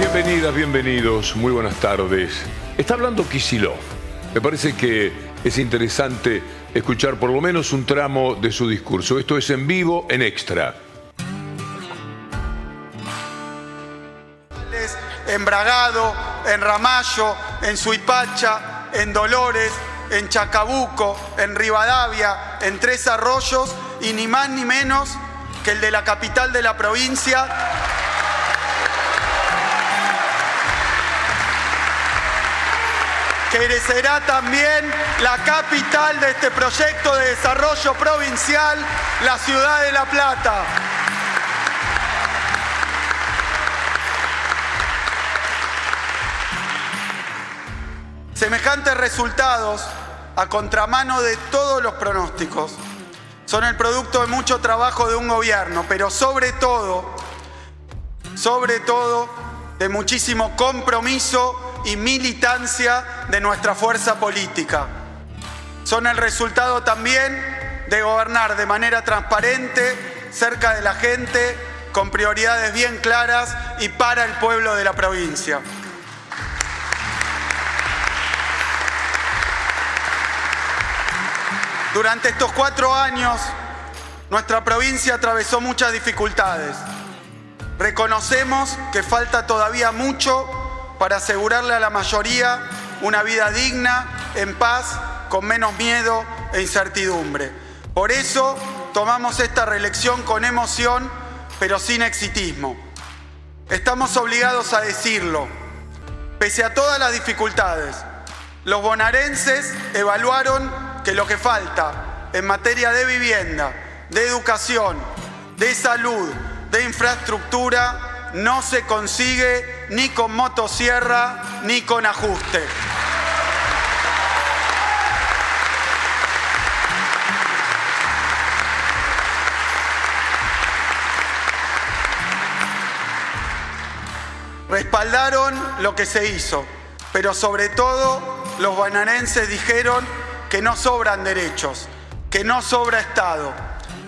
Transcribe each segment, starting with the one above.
Bienvenidas, bienvenidos, muy buenas tardes. Está hablando Kisilov. Me parece que es interesante escuchar por lo menos un tramo de su discurso. Esto es en vivo, en extra. En Bragado, en Ramallo, en Suipacha, en Dolores, en Chacabuco, en Rivadavia, en Tres Arroyos y ni más ni menos que el de la capital de la provincia. Que será también la capital de este proyecto de desarrollo provincial, la ciudad de La Plata. Semejantes resultados, a contramano de todos los pronósticos, son el producto de mucho trabajo de un gobierno, pero sobre todo, sobre todo, de muchísimo compromiso y militancia de nuestra fuerza política. Son el resultado también de gobernar de manera transparente, cerca de la gente, con prioridades bien claras y para el pueblo de la provincia. Durante estos cuatro años, nuestra provincia atravesó muchas dificultades. Reconocemos que falta todavía mucho para asegurarle a la mayoría una vida digna, en paz, con menos miedo e incertidumbre. Por eso tomamos esta reelección con emoción, pero sin exitismo. Estamos obligados a decirlo. Pese a todas las dificultades, los bonaerenses evaluaron que lo que falta en materia de vivienda, de educación, de salud, de infraestructura, no se consigue ni con motosierra ni con ajuste. Respaldaron lo que se hizo, pero sobre todo los bananenses dijeron que no sobran derechos, que no sobra Estado.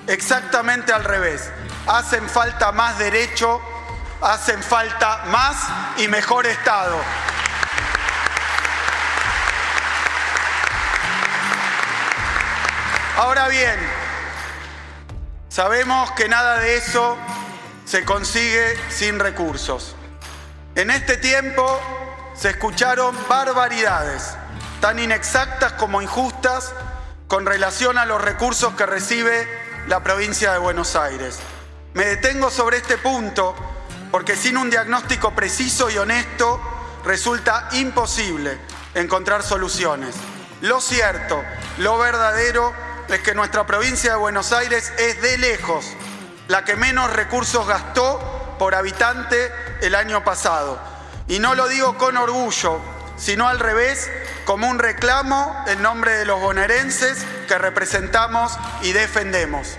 Exactamente al revés. Hacen falta más derechos hacen falta más y mejor Estado. Ahora bien, sabemos que nada de eso se consigue sin recursos. En este tiempo se escucharon barbaridades, tan inexactas como injustas, con relación a los recursos que recibe la provincia de Buenos Aires. Me detengo sobre este punto porque sin un diagnóstico preciso y honesto resulta imposible encontrar soluciones. Lo cierto, lo verdadero es que nuestra provincia de Buenos Aires es de lejos la que menos recursos gastó por habitante el año pasado. Y no lo digo con orgullo, sino al revés, como un reclamo en nombre de los bonaerenses que representamos y defendemos.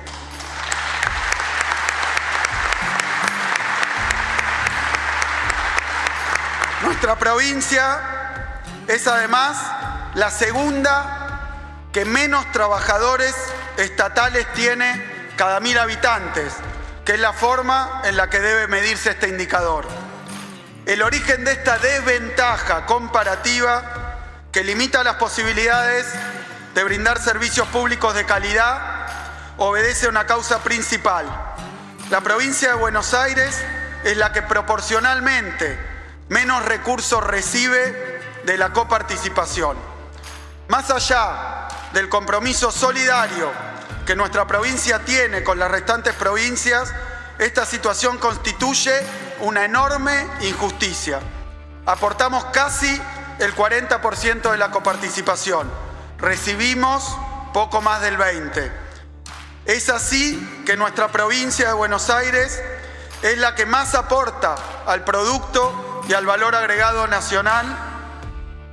Nuestra provincia es además la segunda que menos trabajadores estatales tiene cada mil habitantes, que es la forma en la que debe medirse este indicador. El origen de esta desventaja comparativa que limita las posibilidades de brindar servicios públicos de calidad obedece a una causa principal. La provincia de Buenos Aires es la que proporcionalmente menos recursos recibe de la coparticipación. Más allá del compromiso solidario que nuestra provincia tiene con las restantes provincias, esta situación constituye una enorme injusticia. Aportamos casi el 40% de la coparticipación, recibimos poco más del 20%. Es así que nuestra provincia de Buenos Aires es la que más aporta al producto y al valor agregado nacional,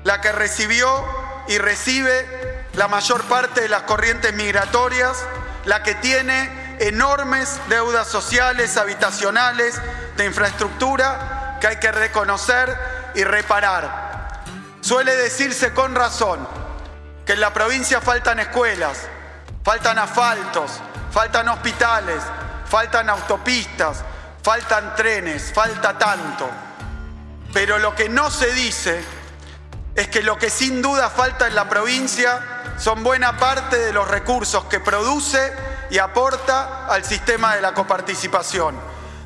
la que recibió y recibe la mayor parte de las corrientes migratorias, la que tiene enormes deudas sociales, habitacionales, de infraestructura que hay que reconocer y reparar. Suele decirse con razón que en la provincia faltan escuelas, faltan asfaltos, faltan hospitales, faltan autopistas, faltan trenes, falta tanto. Pero lo que no se dice es que lo que sin duda falta en la provincia son buena parte de los recursos que produce y aporta al sistema de la coparticipación.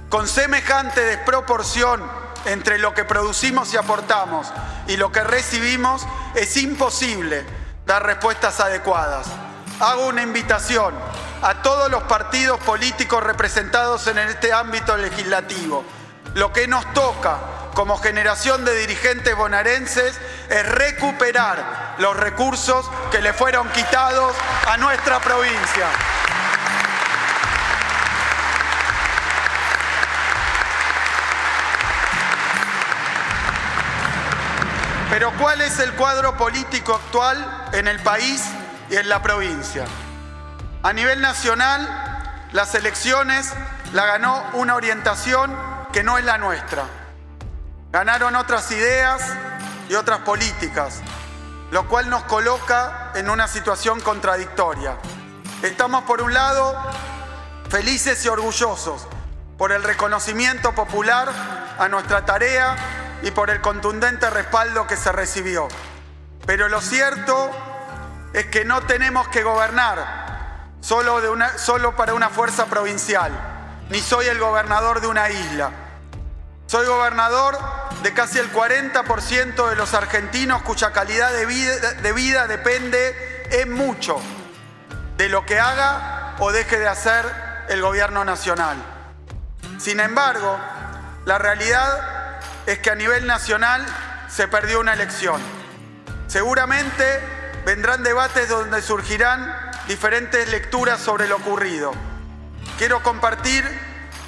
Con semejante desproporción entre lo que producimos y aportamos y lo que recibimos, es imposible dar respuestas adecuadas. Hago una invitación a todos los partidos políticos representados en este ámbito legislativo. Lo que nos toca como generación de dirigentes bonaerenses es recuperar los recursos que le fueron quitados a nuestra provincia. Pero ¿cuál es el cuadro político actual en el país y en la provincia? A nivel nacional, las elecciones la ganó una orientación que no es la nuestra. Ganaron otras ideas y otras políticas, lo cual nos coloca en una situación contradictoria. Estamos por un lado felices y orgullosos por el reconocimiento popular a nuestra tarea y por el contundente respaldo que se recibió. Pero lo cierto es que no tenemos que gobernar solo, de una, solo para una fuerza provincial, ni soy el gobernador de una isla. Soy gobernador de casi el 40% de los argentinos cuya calidad de vida, de vida depende en mucho de lo que haga o deje de hacer el gobierno nacional. Sin embargo, la realidad es que a nivel nacional se perdió una elección. Seguramente vendrán debates donde surgirán diferentes lecturas sobre lo ocurrido. Quiero compartir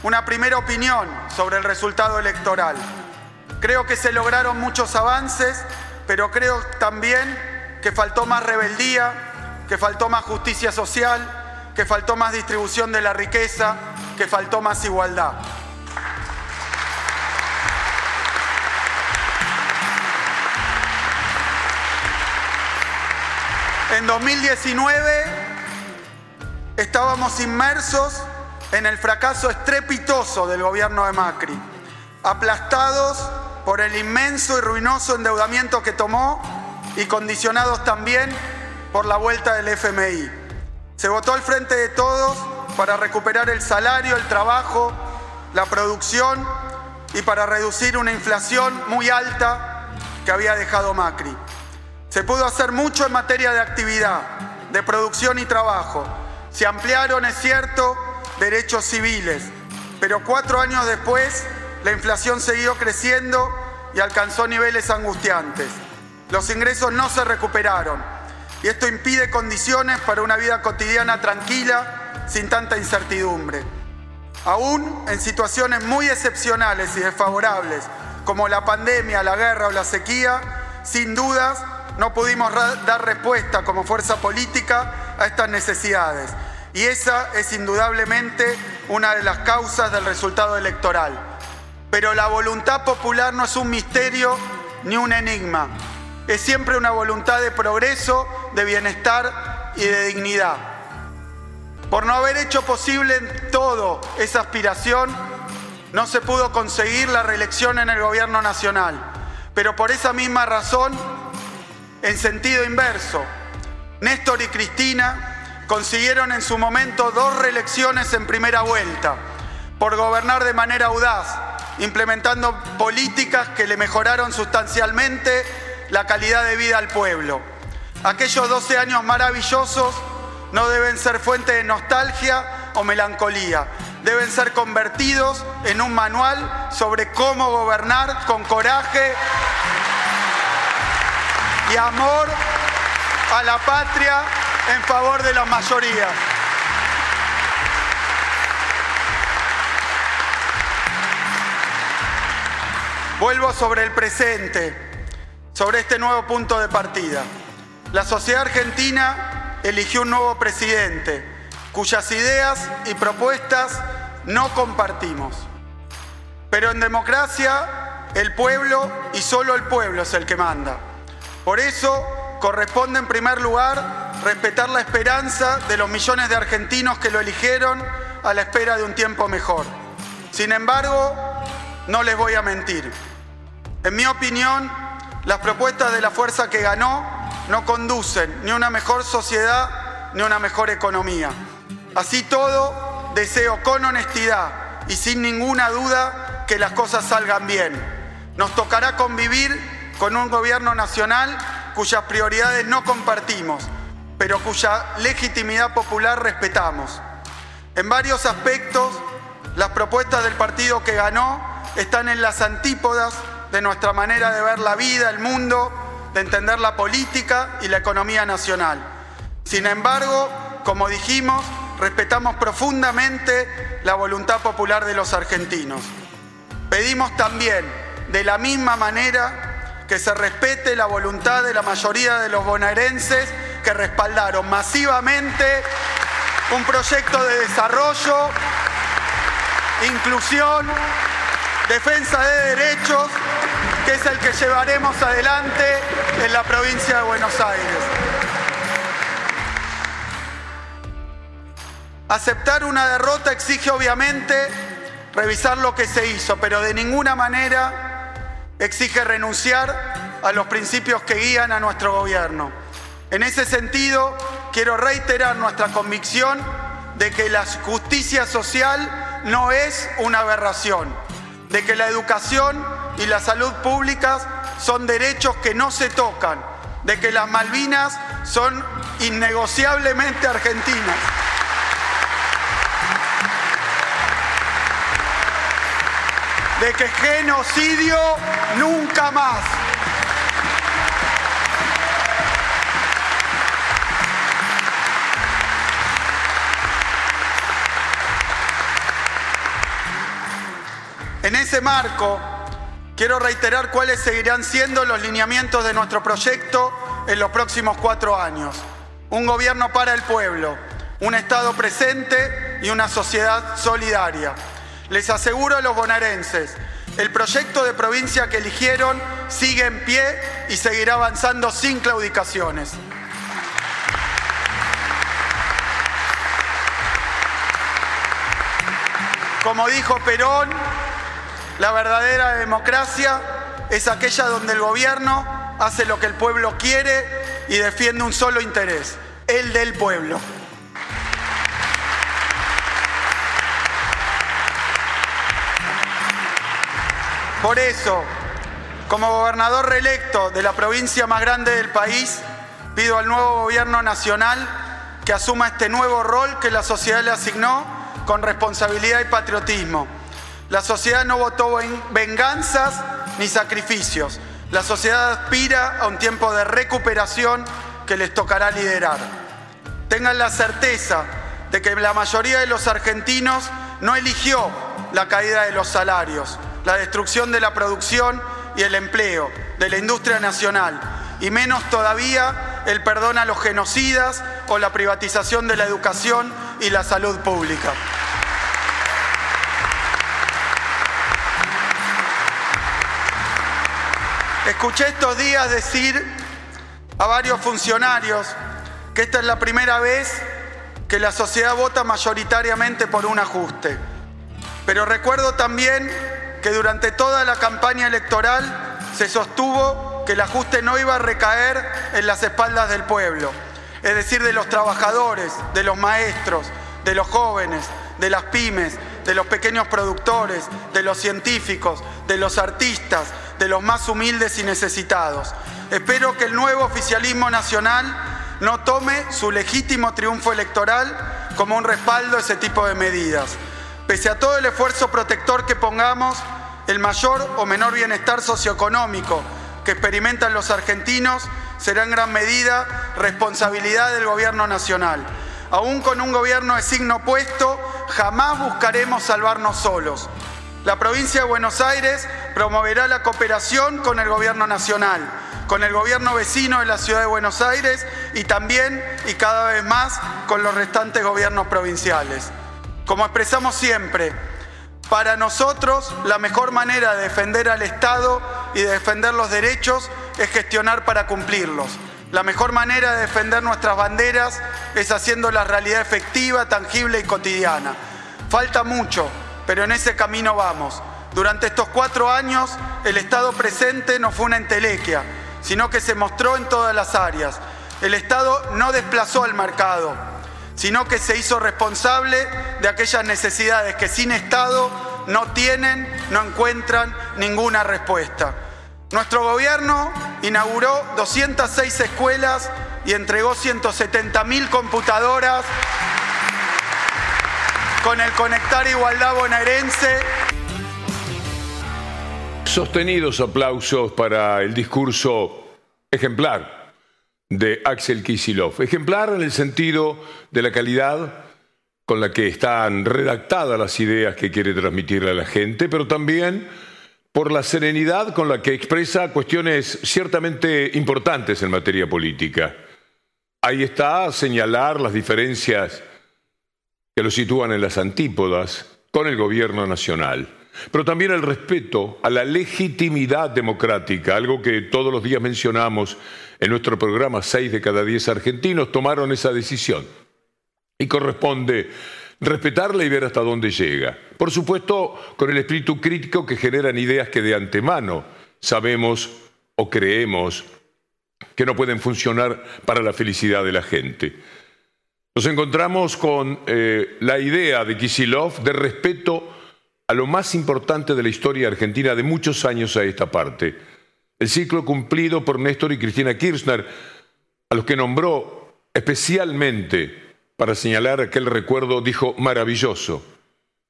una primera opinión sobre el resultado electoral. Creo que se lograron muchos avances, pero creo también que faltó más rebeldía, que faltó más justicia social, que faltó más distribución de la riqueza, que faltó más igualdad. En 2019 estábamos inmersos en el fracaso estrepitoso del gobierno de Macri, aplastados por el inmenso y ruinoso endeudamiento que tomó y condicionados también por la vuelta del FMI. Se votó al frente de todos para recuperar el salario, el trabajo, la producción y para reducir una inflación muy alta que había dejado Macri. Se pudo hacer mucho en materia de actividad, de producción y trabajo. Se ampliaron, es cierto, derechos civiles, pero cuatro años después la inflación siguió creciendo y alcanzó niveles angustiantes. Los ingresos no se recuperaron y esto impide condiciones para una vida cotidiana tranquila, sin tanta incertidumbre. Aún en situaciones muy excepcionales y desfavorables, como la pandemia, la guerra o la sequía, sin dudas no pudimos dar respuesta como fuerza política a estas necesidades. Y esa es indudablemente una de las causas del resultado electoral. Pero la voluntad popular no es un misterio ni un enigma. Es siempre una voluntad de progreso, de bienestar y de dignidad. Por no haber hecho posible en todo esa aspiración, no se pudo conseguir la reelección en el gobierno nacional. Pero por esa misma razón, en sentido inverso. Néstor y Cristina consiguieron en su momento dos reelecciones en primera vuelta por gobernar de manera audaz, implementando políticas que le mejoraron sustancialmente la calidad de vida al pueblo. Aquellos 12 años maravillosos no deben ser fuente de nostalgia o melancolía, deben ser convertidos en un manual sobre cómo gobernar con coraje y amor a la patria en favor de la mayoría. Vuelvo sobre el presente, sobre este nuevo punto de partida. La sociedad argentina eligió un nuevo presidente cuyas ideas y propuestas no compartimos. Pero en democracia el pueblo y solo el pueblo es el que manda. Por eso corresponde en primer lugar respetar la esperanza de los millones de argentinos que lo eligieron a la espera de un tiempo mejor. Sin embargo, no les voy a mentir. En mi opinión, las propuestas de la fuerza que ganó no conducen ni a una mejor sociedad ni a una mejor economía. Así todo, deseo con honestidad y sin ninguna duda que las cosas salgan bien. Nos tocará convivir con un gobierno nacional cuyas prioridades no compartimos, pero cuya legitimidad popular respetamos. En varios aspectos, las propuestas del partido que ganó están en las antípodas de nuestra manera de ver la vida, el mundo, de entender la política y la economía nacional. Sin embargo, como dijimos, respetamos profundamente la voluntad popular de los argentinos. Pedimos también, de la misma manera, que se respete la voluntad de la mayoría de los bonaerenses que respaldaron masivamente un proyecto de desarrollo, inclusión, defensa de derechos, que es el que llevaremos adelante en la provincia de Buenos Aires. Aceptar una derrota exige obviamente revisar lo que se hizo, pero de ninguna manera exige renunciar a los principios que guían a nuestro gobierno. En ese sentido, quiero reiterar nuestra convicción de que la justicia social no es una aberración, de que la educación y la salud públicas son derechos que no se tocan, de que las Malvinas son innegociablemente argentinas. de que genocidio nunca más. En ese marco, quiero reiterar cuáles seguirán siendo los lineamientos de nuestro proyecto en los próximos cuatro años. Un gobierno para el pueblo, un Estado presente y una sociedad solidaria. Les aseguro a los bonaerenses, el proyecto de provincia que eligieron sigue en pie y seguirá avanzando sin claudicaciones. Como dijo Perón, la verdadera democracia es aquella donde el gobierno hace lo que el pueblo quiere y defiende un solo interés, el del pueblo. Por eso, como gobernador reelecto de la provincia más grande del país, pido al nuevo gobierno nacional que asuma este nuevo rol que la sociedad le asignó con responsabilidad y patriotismo. La sociedad no votó en venganzas ni sacrificios. La sociedad aspira a un tiempo de recuperación que les tocará liderar. Tengan la certeza de que la mayoría de los argentinos no eligió la caída de los salarios, la destrucción de la producción y el empleo de la industria nacional, y menos todavía el perdón a los genocidas o la privatización de la educación y la salud pública. Escuché estos días decir a varios funcionarios que esta es la primera vez que la sociedad vota mayoritariamente por un ajuste. Pero recuerdo también que durante toda la campaña electoral se sostuvo que el ajuste no iba a recaer en las espaldas del pueblo, es decir, de los trabajadores, de los maestros, de los jóvenes, de las pymes, de los pequeños productores, de los científicos, de los artistas, de los más humildes y necesitados. Espero que el nuevo oficialismo nacional no tome su legítimo triunfo electoral como un respaldo a ese tipo de medidas. Pese a todo el esfuerzo protector que pongamos, el mayor o menor bienestar socioeconómico que experimentan los argentinos será en gran medida responsabilidad del gobierno nacional. Aún con un gobierno de signo opuesto, jamás buscaremos salvarnos solos. La provincia de Buenos Aires promoverá la cooperación con el gobierno nacional, con el gobierno vecino de la ciudad de Buenos Aires y también y cada vez más con los restantes gobiernos provinciales. Como expresamos siempre, para nosotros, la mejor manera de defender al Estado y de defender los derechos es gestionar para cumplirlos. La mejor manera de defender nuestras banderas es haciendo la realidad efectiva, tangible y cotidiana. Falta mucho, pero en ese camino vamos. Durante estos cuatro años, el Estado presente no fue una entelequia, sino que se mostró en todas las áreas. El Estado no desplazó al mercado, sino que se hizo responsable de aquellas necesidades que sin Estado no tienen, no encuentran ninguna respuesta. Nuestro gobierno inauguró 206 escuelas y entregó 170 mil computadoras con el Conectar Igualdad Bonaerense. Sostenidos aplausos para el discurso ejemplar de Axel Kisilov. Ejemplar en el sentido de la calidad con la que están redactadas las ideas que quiere transmitirle a la gente, pero también por la serenidad con la que expresa cuestiones ciertamente importantes en materia política. Ahí está señalar las diferencias que lo sitúan en las antípodas con el gobierno nacional, pero también el respeto a la legitimidad democrática, algo que todos los días mencionamos en nuestro programa, seis de cada diez argentinos tomaron esa decisión. Y corresponde respetarla y ver hasta dónde llega. Por supuesto, con el espíritu crítico que generan ideas que de antemano sabemos o creemos que no pueden funcionar para la felicidad de la gente. Nos encontramos con eh, la idea de Kisilov de respeto a lo más importante de la historia argentina de muchos años a esta parte. El ciclo cumplido por Néstor y Cristina Kirchner, a los que nombró especialmente para señalar aquel recuerdo, dijo maravilloso.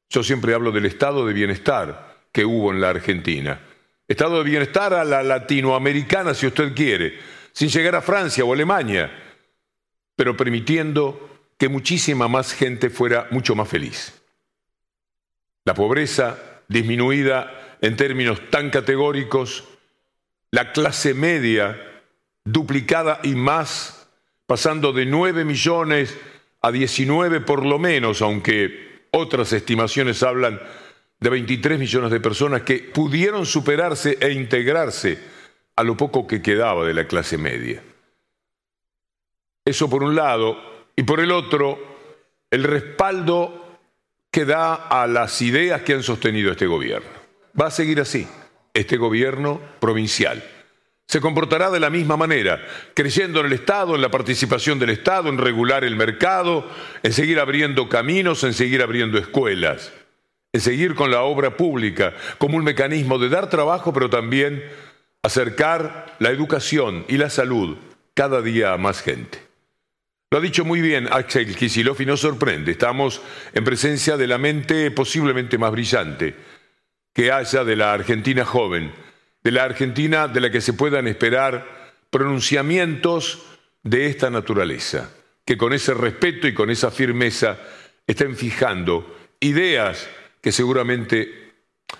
Yo siempre hablo del estado de bienestar que hubo en la Argentina. Estado de bienestar a la latinoamericana, si usted quiere, sin llegar a Francia o Alemania, pero permitiendo que muchísima más gente fuera mucho más feliz. La pobreza disminuida en términos tan categóricos, la clase media duplicada y más, pasando de 9 millones a 19 por lo menos, aunque otras estimaciones hablan de 23 millones de personas que pudieron superarse e integrarse a lo poco que quedaba de la clase media. Eso por un lado, y por el otro, el respaldo que da a las ideas que han sostenido este gobierno. Va a seguir así, este gobierno provincial se comportará de la misma manera, creyendo en el Estado, en la participación del Estado, en regular el mercado, en seguir abriendo caminos, en seguir abriendo escuelas, en seguir con la obra pública como un mecanismo de dar trabajo, pero también acercar la educación y la salud cada día a más gente. Lo ha dicho muy bien Axel Kicillof y nos sorprende. Estamos en presencia de la mente posiblemente más brillante que haya de la Argentina joven de la Argentina de la que se puedan esperar pronunciamientos de esta naturaleza, que con ese respeto y con esa firmeza estén fijando ideas que seguramente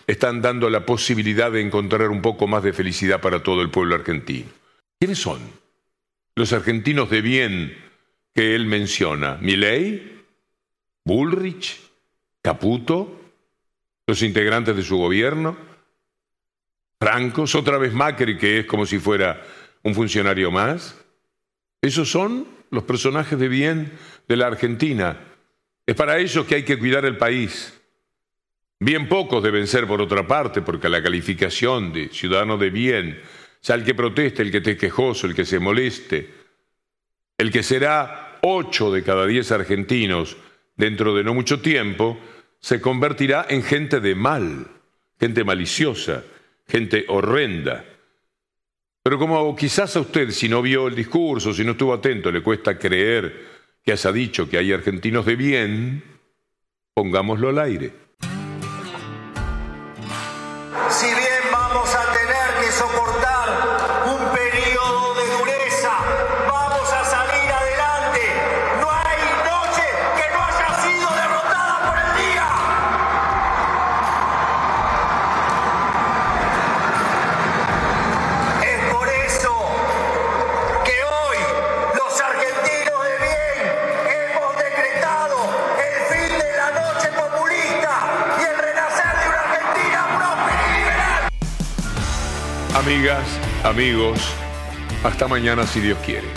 están dando la posibilidad de encontrar un poco más de felicidad para todo el pueblo argentino. ¿Quiénes son los argentinos de bien que él menciona? ¿Milei? ¿Bullrich? ¿Caputo? ¿Los integrantes de su gobierno? francos, otra vez Macri, que es como si fuera un funcionario más. Esos son los personajes de bien de la Argentina. Es para ellos que hay que cuidar el país. Bien pocos deben ser por otra parte, porque la calificación de ciudadano de bien, sea el que proteste, el que esté quejoso, el que se moleste, el que será ocho de cada diez argentinos dentro de no mucho tiempo, se convertirá en gente de mal, gente maliciosa, gente horrenda. Pero como quizás a usted, si no vio el discurso, si no estuvo atento, le cuesta creer que haya dicho que hay argentinos de bien, pongámoslo al aire. Amigas, amigos, hasta mañana si Dios quiere.